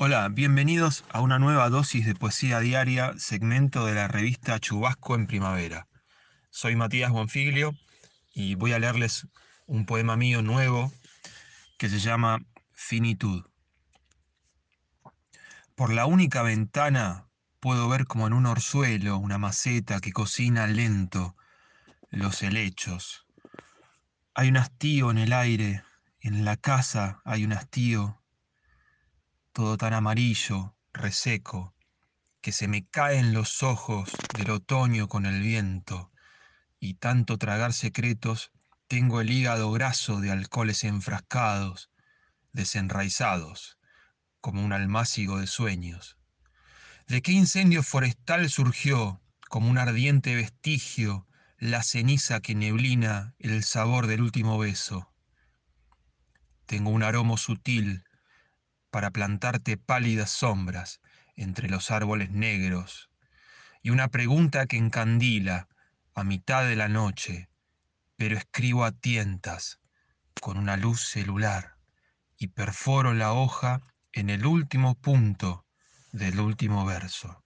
Hola, bienvenidos a una nueva dosis de poesía diaria, segmento de la revista Chubasco en Primavera. Soy Matías Bonfiglio y voy a leerles un poema mío nuevo que se llama Finitud. Por la única ventana puedo ver como en un orzuelo una maceta que cocina lento los helechos. Hay un hastío en el aire, en la casa hay un hastío todo tan amarillo, reseco, que se me caen los ojos del otoño con el viento, y tanto tragar secretos, tengo el hígado graso de alcoholes enfrascados, desenraizados, como un almácigo de sueños. ¿De qué incendio forestal surgió, como un ardiente vestigio, la ceniza que neblina el sabor del último beso? Tengo un aroma sutil, para plantarte pálidas sombras entre los árboles negros, y una pregunta que encandila a mitad de la noche, pero escribo a tientas con una luz celular y perforo la hoja en el último punto del último verso.